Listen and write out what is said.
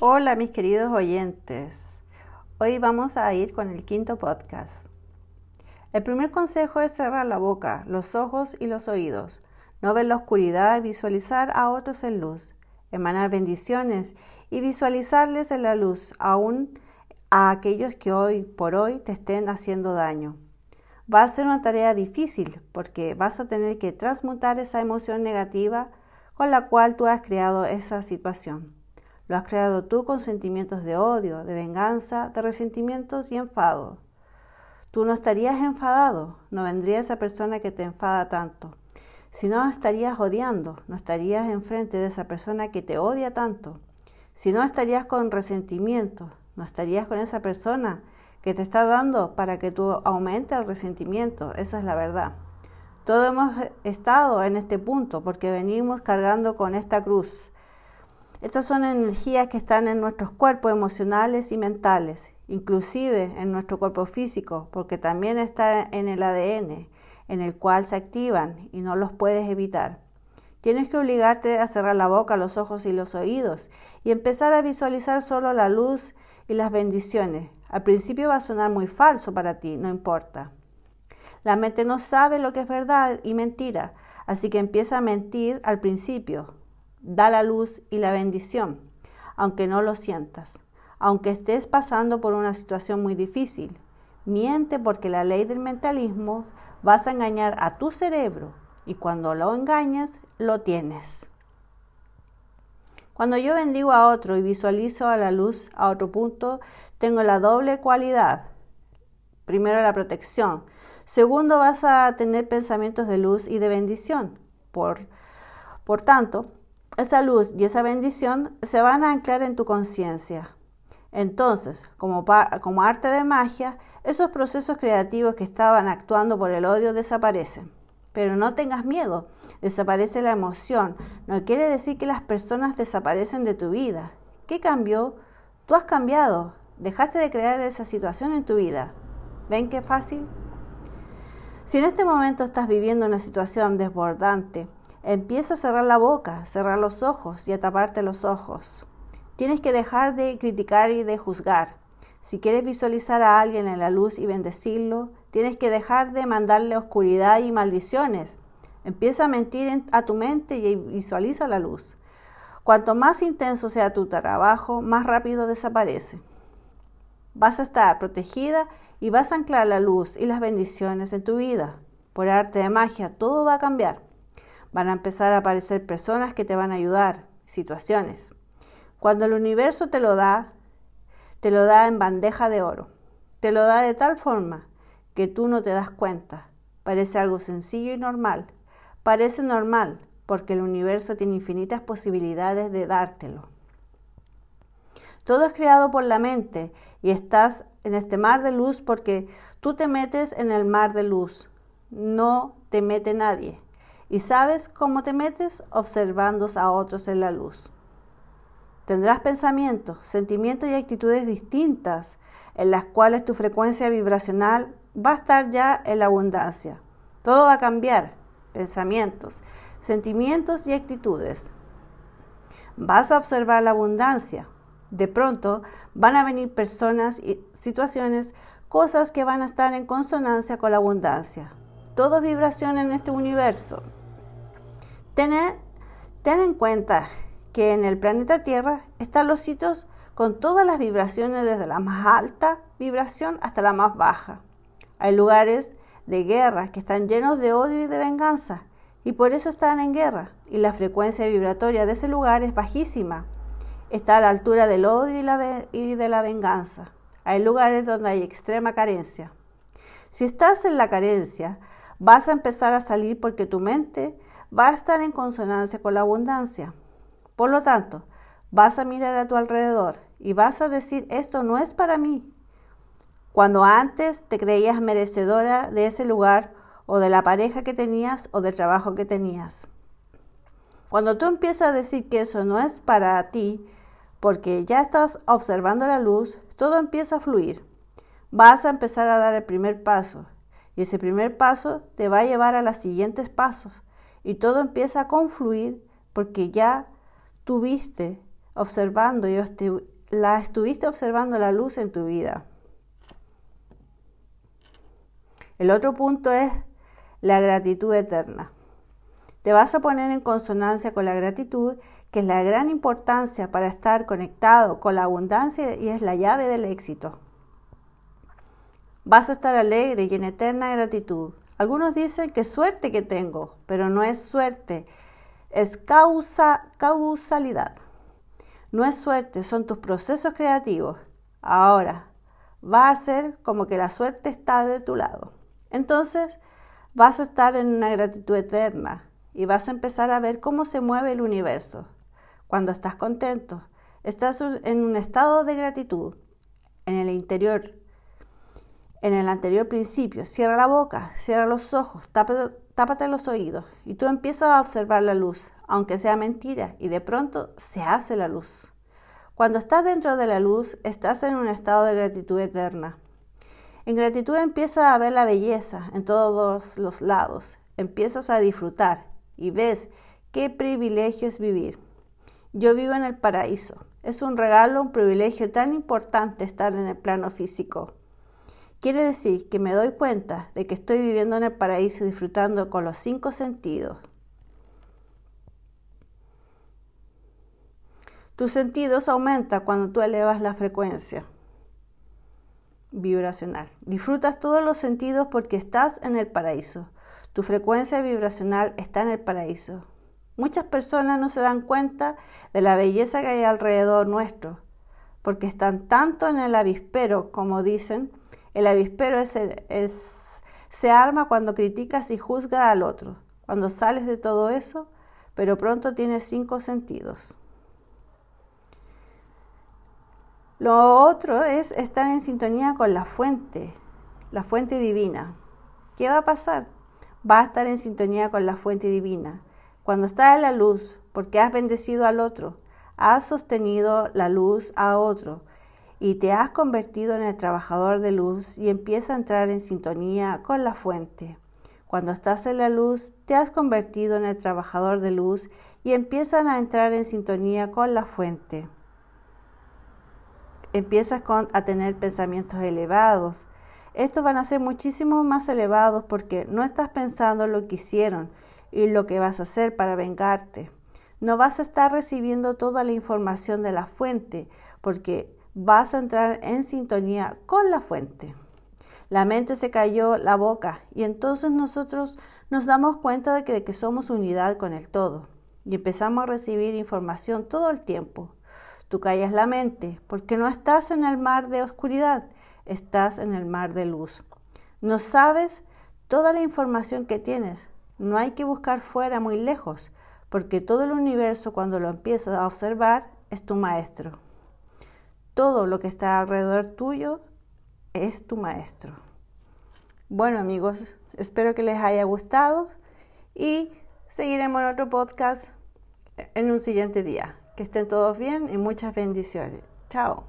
Hola mis queridos oyentes. Hoy vamos a ir con el quinto podcast. El primer consejo es cerrar la boca, los ojos y los oídos. No ver la oscuridad y visualizar a otros en luz. Emanar bendiciones y visualizarles en la luz, aún a aquellos que hoy por hoy te estén haciendo daño. Va a ser una tarea difícil porque vas a tener que transmutar esa emoción negativa con la cual tú has creado esa situación. Lo has creado tú con sentimientos de odio, de venganza, de resentimientos y enfado. Tú no estarías enfadado, no vendría esa persona que te enfada tanto. Si no estarías odiando, no estarías enfrente de esa persona que te odia tanto. Si no estarías con resentimiento, no estarías con esa persona que te está dando para que tú aumente el resentimiento. Esa es la verdad. Todos hemos estado en este punto porque venimos cargando con esta cruz estas son energías que están en nuestros cuerpos emocionales y mentales, inclusive en nuestro cuerpo físico, porque también está en el ADN, en el cual se activan y no los puedes evitar. Tienes que obligarte a cerrar la boca, los ojos y los oídos y empezar a visualizar solo la luz y las bendiciones. Al principio va a sonar muy falso para ti, no importa. La mente no sabe lo que es verdad y mentira, así que empieza a mentir al principio, da la luz y la bendición, aunque no lo sientas, aunque estés pasando por una situación muy difícil. Miente porque la ley del mentalismo vas a engañar a tu cerebro y cuando lo engañas, lo tienes. Cuando yo bendigo a otro y visualizo a la luz a otro punto, tengo la doble cualidad. Primero la protección. Segundo vas a tener pensamientos de luz y de bendición. Por, por tanto, esa luz y esa bendición se van a anclar en tu conciencia. Entonces, como, arte de magia, esos procesos creativos que estaban actuando por el odio desaparecen. Pero no tengas miedo, desaparece la emoción. No quiere decir que las personas desaparecen de tu vida. ¿Qué cambió? Tú has cambiado. Dejaste de crear esa situación en tu vida. ¿Ven qué fácil? Si en este momento estás viviendo una situación desbordante, Empieza a cerrar la boca, cerrar los ojos y a taparte los ojos. Tienes que dejar de criticar y de juzgar. Si quieres visualizar a alguien en la luz y bendecirlo, tienes que dejar de mandarle oscuridad y maldiciones. Empieza a mentir a tu mente y visualiza la luz. Cuanto más intenso sea tu trabajo, más rápido desaparece. Vas a estar protegida y vas a anclar la luz y las bendiciones en tu vida. Por arte de magia, todo va a cambiar. Van a empezar a aparecer personas que te van a ayudar, situaciones. Cuando el universo te lo da, te lo da en bandeja de oro. Te lo da de tal forma que tú no te das cuenta. Parece algo sencillo y normal. Parece normal porque el universo tiene infinitas posibilidades de dártelo. Todo es creado por la mente y estás en este mar de luz porque tú te metes en el mar de luz. No te mete nadie. ¿Y sabes cómo te metes? Observando a otros en la luz. Tendrás pensamientos, sentimientos y actitudes distintas en las cuales tu frecuencia vibracional va a estar ya en la abundancia. Todo va a cambiar. Pensamientos, sentimientos y actitudes. Vas a observar la abundancia. De pronto van a venir personas y situaciones, cosas que van a estar en consonancia con la abundancia. Todo vibración en este universo. Ten, en cuenta que en el planeta Tierra están los sitios con todas las vibraciones desde la más alta vibración hasta la más baja. Hay lugares de guerra que están llenos de odio y de venganza y por eso están en guerra y la frecuencia vibratoria de ese lugar es bajísima. Está a la altura del odio y de la venganza. Hay lugares donde hay extrema carencia. Si estás en la carencia, vas a empezar a salir porque tu mente va a estar en consonancia con la abundancia. Por lo tanto, vas a mirar a tu alrededor y vas a decir, esto no es para mí. Cuando antes te creías merecedora de ese lugar o de la pareja que tenías o del trabajo que tenías. Cuando tú empiezas a decir que eso no es para ti, porque ya estás observando la luz, todo empieza a fluir. Vas a empezar a dar el primer paso y ese primer paso te va a llevar a los siguientes pasos y todo empieza a confluir porque ya tuviste, observando y la estuviste observando la luz en tu vida. El otro punto es la gratitud eterna. Te vas a poner en consonancia con la gratitud, que es la gran importancia para estar conectado con la abundancia y es la llave del éxito. Vas a estar alegre y en eterna gratitud. Algunos dicen que suerte que tengo, pero no es suerte, es causa, causalidad. No es suerte, son tus procesos creativos. Ahora, va a ser como que la suerte está de tu lado. Entonces, vas a estar en una gratitud eterna y vas a empezar a ver cómo se mueve el universo. Cuando estás contento, estás en un estado de gratitud en el interior. En el anterior principio, cierra la boca, cierra los ojos, tápate, los oídos y tú empiezas a observar la luz, aunque sea mentira, y de pronto se hace la luz. Cuando estás dentro de la luz, estás en un estado de gratitud eterna. En gratitud empiezas a ver la belleza en todos los lados, empiezas a disfrutar y ves qué privilegio es vivir. Yo vivo en el paraíso. Es un regalo, un privilegio tan importante estar en el plano físico. Quiere decir que me doy cuenta de que estoy viviendo en el paraíso disfrutando con los cinco sentidos. Tus sentidos aumentan cuando tú elevas la frecuencia vibracional. Disfrutas todos los sentidos porque estás en el paraíso. Tu frecuencia vibracional está en el paraíso. Muchas personas no se dan cuenta de la belleza que hay alrededor nuestro, porque están tanto en el avispero, como dicen. El avispero se arma cuando criticas y juzgas al otro. Cuando sales de todo eso, pero pronto tienes cinco sentidos. Lo otro es estar en sintonía con la fuente, la fuente divina. ¿Qué va a pasar? Va a estar en sintonía con la fuente divina. Cuando estás en la luz, porque has bendecido al otro, has sostenido la luz a otro y te has convertido en el trabajador de luz y empieza a entrar en sintonía con la fuente. Cuando estás en la luz, te has convertido en el trabajador de luz y empiezan a entrar en sintonía con la fuente empiezas a tener pensamientos elevados. Estos van a ser muchísimo más elevados porque no estás pensando lo que hicieron y lo que vas a hacer para vengarte. No vas a estar recibiendo toda la información de la fuente porque vas a entrar en sintonía con la fuente. La mente se cayó la boca y entonces nosotros nos damos cuenta de que, somos unidad con el todo y empezamos a recibir información todo el tiempo. Tú callas la mente porque no estás en el mar de oscuridad, estás en el mar de luz. No sabes toda la información que tienes. No hay que buscar fuera muy lejos, porque todo el universo cuando lo empiezas a observar es tu maestro. Todo lo que está alrededor tuyo es tu maestro. Bueno amigos, espero que les haya gustado y seguiremos en otro podcast en un siguiente día. Que estén todos bien y muchas bendiciones. Chao.